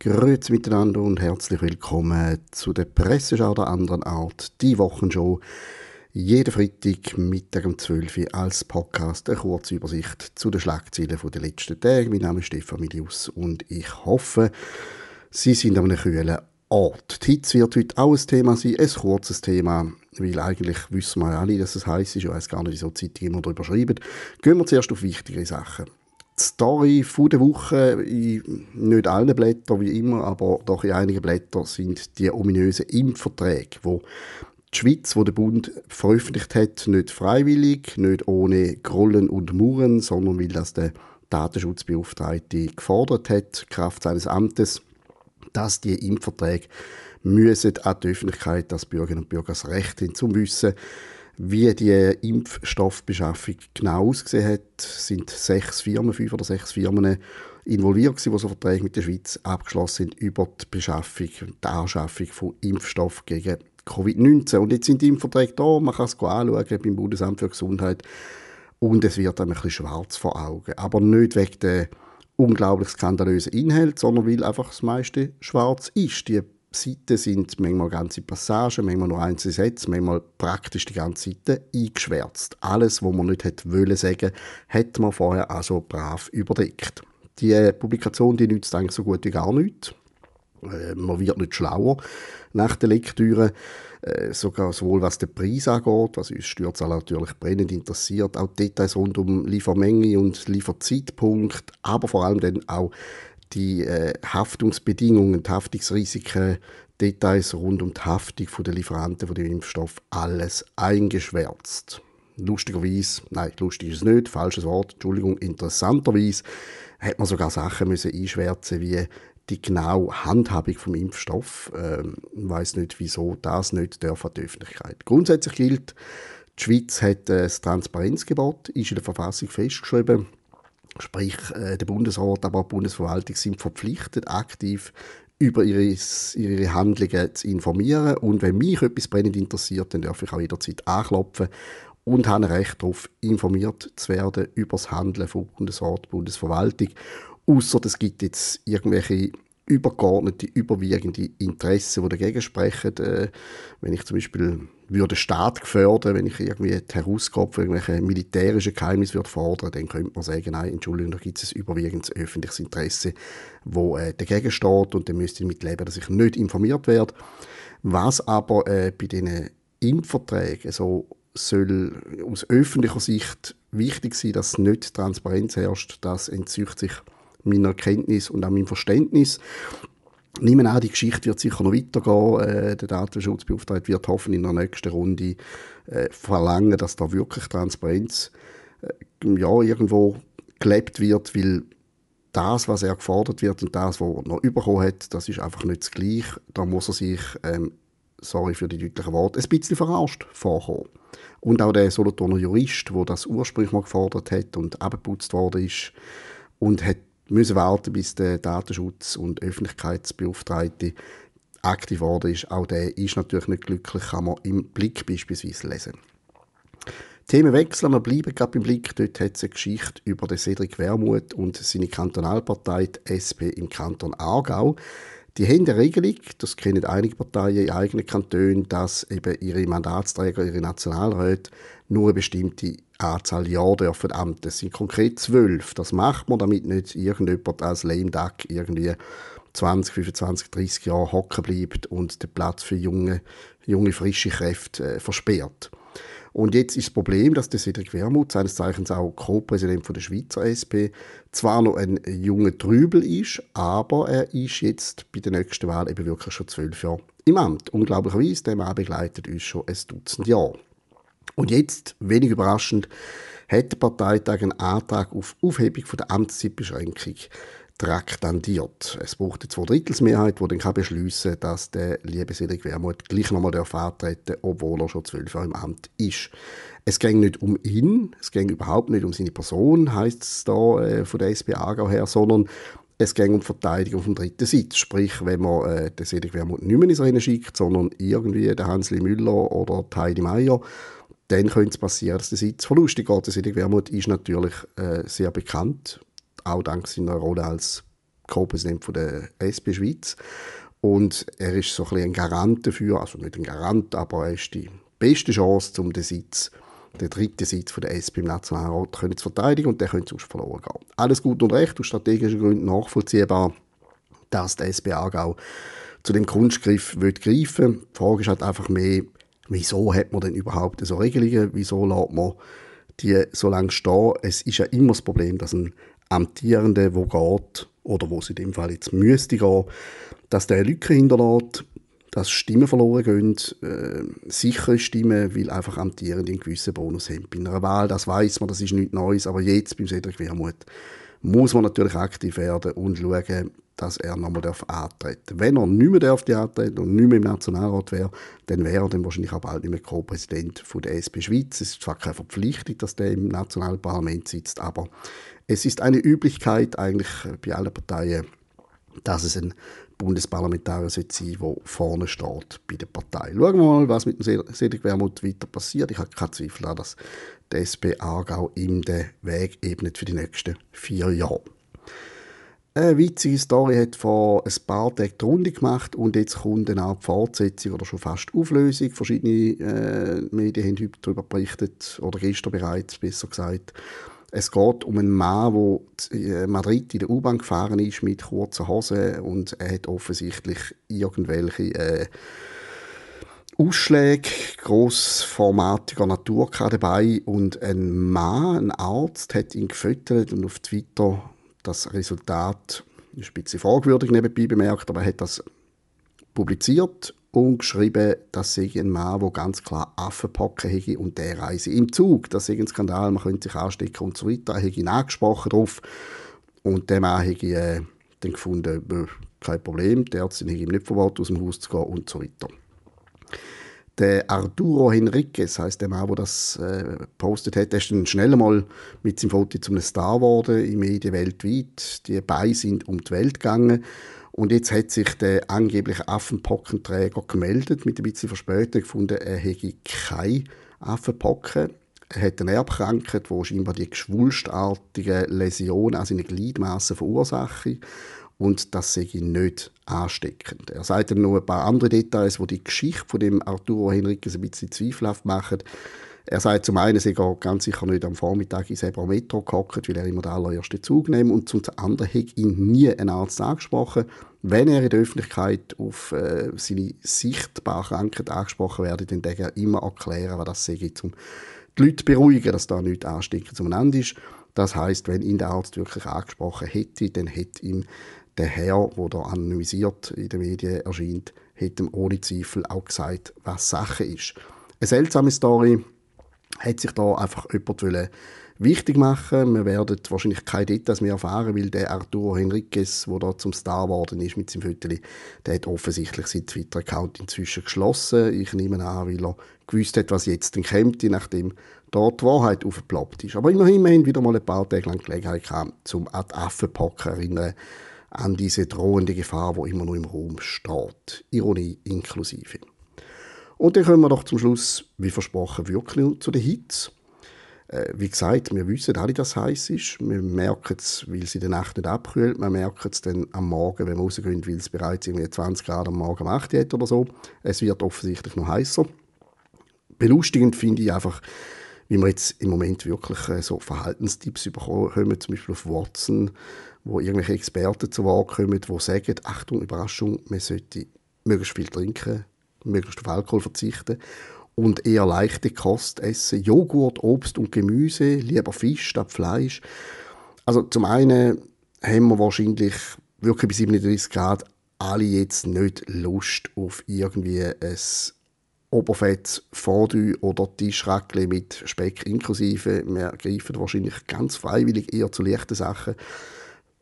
Grüezi miteinander und herzlich willkommen zu der Presseschau der anderen Art, die Wochenshow. Jeden Freitag Mittag um 12 Uhr als Podcast eine kurze Übersicht zu den Schlagzeilen der letzten Tage. Mein Name ist Stefan Milius und ich hoffe, Sie sind an einem kühlen Ort. Die Hitze wird heute auch ein Thema sein, ein kurzes Thema, weil eigentlich wissen wir alle, dass es heiß ist. Ich weiß gar nicht, wieso die Zeitung immer darüber schreiben. Gehen wir zuerst auf wichtigere Sachen die Story von der Woche, in nicht allen Blättern wie immer, aber doch in einigen Blättern, sind die ominösen Impfverträge, wo die Schweiz, wo der Bund veröffentlicht hat, nicht freiwillig, nicht ohne Grollen und Murren, sondern weil das der Datenschutzbeauftragte gefordert hat, Kraft seines Amtes, dass die Impfverträge müssen an die Öffentlichkeit, dass Bürgerinnen und Bürger das Recht haben, zum Wissen, wie die Impfstoffbeschaffung genau ausgesehen hat, sind sechs Firmen, fünf oder sechs Firmen involviert gewesen, die so Verträge mit der Schweiz abgeschlossen sind über die Beschaffung, die Anschaffung von Impfstoff gegen Covid-19. Und jetzt sind die Impfverträge da, man kann es anschauen beim Bundesamt für Gesundheit und es wird einem ein bisschen schwarz vor Augen. Aber nicht wegen der unglaublich skandalösen Inhalt, sondern weil einfach das meiste schwarz ist. Die Seiten sind manchmal ganze Passagen, manchmal nur einzelne Sätze, manchmal praktisch die ganze Seite eingeschwärzt. Alles, was man nicht hätte wollen sagen, hat man vorher also brav überdeckt. Die Publikation die nützt eigentlich so gut wie gar nichts. Äh, man wird nicht schlauer nach der Lektüre, äh, sogar sowohl was den Preis angeht, was uns Stürzaler natürlich brennend interessiert, auch Details rund um Liefermenge und Lieferzeitpunkt, aber vor allem dann auch die äh, Haftungsbedingungen, die Haftungsrisiken, Details rund um die Haftung der Lieferanten von dem Impfstoff, alles eingeschwärzt. Lustigerweise, nein, lustig ist es nicht, falsches Wort, Entschuldigung, interessanterweise hat man sogar Sachen müssen einschwärzen wie die genaue Handhabung vom Impfstoff. Ähm, ich weiß nicht, wieso das nicht darf an die Öffentlichkeit. Grundsätzlich gilt, die Schweiz hat ein Transparenzgebot, ist in der Verfassung festgeschrieben. Sprich, äh, der Bundesrat, aber auch die Bundesverwaltung sind verpflichtet, aktiv über ihre, ihre Handlungen zu informieren. Und wenn mich etwas brennend interessiert, dann darf ich auch jederzeit anklopfen und habe ein Recht darauf, informiert zu werden über das Handeln von Bundesrat, Bundesverwaltung. Außer es gibt jetzt irgendwelche übergeordnete, überwiegende Interessen, die dagegen sprechen. Äh, wenn ich zum Beispiel würde Staat gefördern, wenn ich irgendwie die Herausgabe von irgendwelchen militärischen Geheimnissen würde fordern, dann könnte man sagen, nein, Entschuldigung, da gibt es ein überwiegendes öffentliches Interesse, wo äh, dagegen steht und dann müsste ich damit leben, dass ich nicht informiert werde. Was aber äh, bei diesen Impfverträgen so soll aus öffentlicher Sicht wichtig sein, dass nicht Transparenz herrscht, das entzieht sich meiner Kenntnis und auch meinem Verständnis. Nehmen an, die Geschichte wird sicher noch weitergehen. Äh, der Datenschutzbeauftragte wird hoffen in der nächsten Runde äh, verlangen, dass da wirklich Transparenz äh, ja, irgendwo gelebt wird, weil das, was er gefordert wird und das, was er noch bekommen hat, das ist einfach nicht das Gleiche. Da muss er sich, ähm, sorry für die deutlichen Worte, ein bisschen verarscht vorkommen. Und auch der Solothurner Jurist, der das ursprünglich mal gefordert hat und abgeputzt worden ist und hat müssen warten, bis der Datenschutz- und Öffentlichkeitsbeauftragte aktiv geworden ist. Auch der ist natürlich nicht glücklich, kann man im Blick beispielsweise lesen. Themen wechseln, wir bleiben gerade im Blick. Dort hat es eine Geschichte über den Cedric Wermuth und seine Kantonalpartei, die SP im Kanton Aargau. Die haben eine Regelung, das kennen einige Parteien in eigenen Kantonen, dass eben ihre Mandatsträger, ihre Nationalräte nur eine bestimmte Anzahl Jahre dürfen amten. Das sind konkret zwölf. Das macht man, damit nicht irgendjemand als Lame Duck irgendwie 20, 25, 30 Jahre hocken bleibt und den Platz für junge, junge frische Kräfte äh, versperrt. Und jetzt ist das Problem, dass der Cedric Wermuth, seines Zeichens auch Co-Präsident der Schweizer SP, zwar noch ein junger Trübel ist, aber er ist jetzt bei der nächsten Wahl eben wirklich schon zwölf Jahre im Amt. Unglaublicherweise, der Mann begleitet uns schon ein Dutzend Jahre. Und jetzt, wenig überraschend, hat der Parteitag einen Antrag auf Aufhebung von der Amtszeitbeschränkung traktandiert. Es braucht eine Zweidrittelsmehrheit, die dann kann beschliessen kann, dass der liebe Cedric Wermuth gleich nochmal antreten darf, obwohl er schon zwölf Jahre im Amt ist. Es ging nicht um ihn, es ging überhaupt nicht um seine Person, heisst es da äh, von der SP Aargau her, sondern es ging um die Verteidigung vom dritten Sitz. Sprich, wenn man äh, den Cedric Wermuth nicht mehr ins Rennen schickt, sondern irgendwie den Hansli Müller oder Heidi Meier, dann könnte es passieren, dass der Sitz verlustig geht. Der Cedric Wermuth ist natürlich äh, sehr bekannt auch dank seiner Rolle als Co-Präsident der SP Schweiz. Und er ist so ein, bisschen ein Garant dafür, also nicht ein Garant, aber er ist die beste Chance, um den Sitz, den dritten Sitz von der SP im Nationalrat zu verteidigen und der könnte sonst verloren gehen. Alles gut und recht, aus strategischen Gründen nachvollziehbar, dass der SP Aargau zu dem Kunstgriff will greifen Die Frage ist halt einfach mehr, wieso hat man denn überhaupt so Regelungen? Wieso lässt man die so lange stehen? Es ist ja immer das Problem, dass ein Amtierender, wo geht, oder wo es in dem Fall jetzt müsste gehen, dass der Lücke hinterlässt, dass Stimmen verloren gehen, äh, sichere Stimmen, weil einfach Amtierende einen gewissen Bonus haben. Bei einer Wahl, das weiß man, das ist nichts Neues, aber jetzt beim Cedric Wermuth muss man natürlich aktiv werden und schauen, dass er nochmal antreten darf. Wenn er nicht mehr darf antreten und nicht mehr im Nationalrat wäre, dann wäre er dann wahrscheinlich auch bald nicht mehr Co-Präsident der SP Schweiz. Es ist zwar keine Verpflichtung, dass der im nationalen Parlament sitzt, aber es ist eine Üblichkeit eigentlich bei allen Parteien, dass es ein Bundesparlamentarier sein sollte, der vorne steht bei der Partei. Schauen wir mal, was mit dem Cedric Wermuth weiter passiert. Ich habe keinen Zweifel daran, dass die SP Aargau ihm den Weg ebnet für die nächsten vier Jahre. Eine witzige Story hat vor ein paar Tagen die Runde gemacht und jetzt kommt eine Art Fortsetzung oder schon fast Auflösung. Verschiedene äh, Medien haben heute darüber berichtet, oder gestern bereits, besser gesagt. Es geht um einen Mann, der in äh, Madrid in der U-Bahn gefahren ist mit kurzen Hosen und er hat offensichtlich irgendwelche äh, Ausschläge grossformatiger Natur dabei und ein Mann, ein Arzt, hat ihn gefüttert und auf Twitter das Resultat ist ein bisschen fragwürdig nebenbei bemerkt, aber er hat das publiziert und geschrieben, dass sei ein Mann, der ganz klar Affenpocken hätte und der reise im Zug. Das sei ein Skandal, man könnte sich anstecken und so weiter. Er hätte ihn angesprochen drauf und der Mann hätte äh, dann gefunden, äh, kein Problem, der hätte ihm nicht verboten, aus dem Haus zu gehen und so weiter. Der Arturo Henriquez, heißt der Mann, der das äh, postet hat, der ist dann schnell mal mit seinem Foto zum Star geworden in Medien weltweit. Die beiden sind um die Welt gegangen. Und jetzt hat sich der angebliche Affenpockenträger gemeldet, mit ein bisschen Verspätung gefunden, er hätte keine Affenpocken. Er hat eine Erbkrankheit, die scheinbar die geschwulstartige Läsion an seinen Gliedmaßen verursacht und das ich nicht ansteckend. Er sagt dann noch ein paar andere Details, wo die Geschichte von dem Arturo Henriquez ein bisschen zweifelhaft machen. Er sagt zum einen, sei er ganz sicher nicht am Vormittag ins Ebro Metro gehockt, weil er immer den allerersten Zug nimmt. Und zum anderen hat ihn nie ein Arzt angesprochen. Wenn er in der Öffentlichkeit auf äh, seine sichtbare Krankheit angesprochen werde, dann denke er immer erklären, was das sei, um die Leute beruhigen, dass da nichts ansteckend zueinander ist. Das heißt, wenn ihn der Arzt wirklich angesprochen hätte, dann hätte ihm der Herr, der da anonymisiert in den Medien erscheint, hat ihm ohne Zweifel auch gesagt, was Sache ist. Eine seltsame Story hat sich da einfach jemand wichtig machen. Wir werden wahrscheinlich keine Details mehr erfahren, weil der Arturo Henriquez, der da zum Star geworden ist mit seinem Viertel, der hat offensichtlich seinen Twitter-Account inzwischen geschlossen. Ich nehme an, weil er gewusst hat, was jetzt denn kommt, nachdem dort die Wahrheit aufgeploppt ist. Aber immerhin, wir haben wieder mal ein paar Tage lang Gelegenheit gehabt, zum Ad Affenpack erinnern, an diese drohende Gefahr, wo immer noch im Raum steht. Ironie inklusive. Und dann kommen wir doch zum Schluss, wie versprochen, wirklich zu den Hits. Äh, wie gesagt, wir wissen alle, dass es heiß ist. Wir merken es, weil in der Nacht nicht abkühlt. Wir merken es dann am Morgen, wenn wir rausgehen, weil es bereits irgendwie 20 Grad am Morgen 8 hat oder so. Es wird offensichtlich noch heißer. Belustigend finde ich einfach, wie wir jetzt im Moment wirklich äh, so Verhaltenstipps bekommen, zum Beispiel auf Watson, wo irgendwelche Experten zu Wort kommen, die sagen, Achtung, Überraschung, man sollte möglichst viel trinken, möglichst auf Alkohol verzichten und eher leichte Kost essen. Joghurt, Obst und Gemüse, lieber Fisch statt Fleisch. Also zum einen haben wir wahrscheinlich wirklich bei 37 Grad alle jetzt nicht Lust auf irgendwie ein Oberfett Fondue oder Tischrackle mit Speck inklusive. Wir greifen wahrscheinlich ganz freiwillig eher zu leichten Sachen.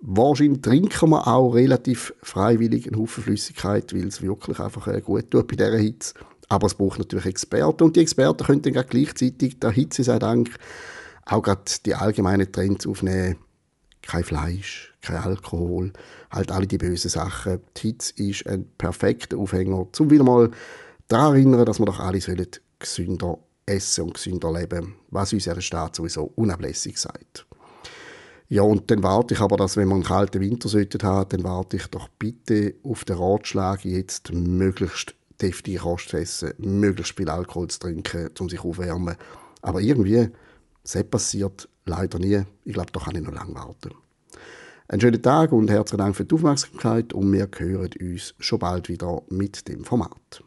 Wahrscheinlich trinken wir auch relativ freiwillig einen Haufen Flüssigkeit, weil es wirklich einfach äh, gut tut bei dieser Hitze. Aber es braucht natürlich Experten und die Experten können dann gleichzeitig der Hitze sei Dank auch gerade die allgemeinen Trends aufnehmen. Kein Fleisch, kein Alkohol, halt alle die bösen Sachen. Die Hitze ist ein perfekter Aufhänger, um wieder mal daran erinnern, dass wir doch alle sollen gesünder essen und gesünder leben, was unser Staat sowieso unablässig sagt. Ja, und dann warte ich aber, dass wenn man einen kalten Winter sollte haben, dann warte ich doch bitte auf den Ratschlag, jetzt möglichst deftige Kost zu essen, möglichst viel Alkohol zu trinken, um sich aufwärmen. Aber irgendwie, das passiert leider nie. Ich glaube, da kann ich noch lange warten. Einen schönen Tag und herzlichen Dank für die Aufmerksamkeit und wir hören uns schon bald wieder mit dem Format.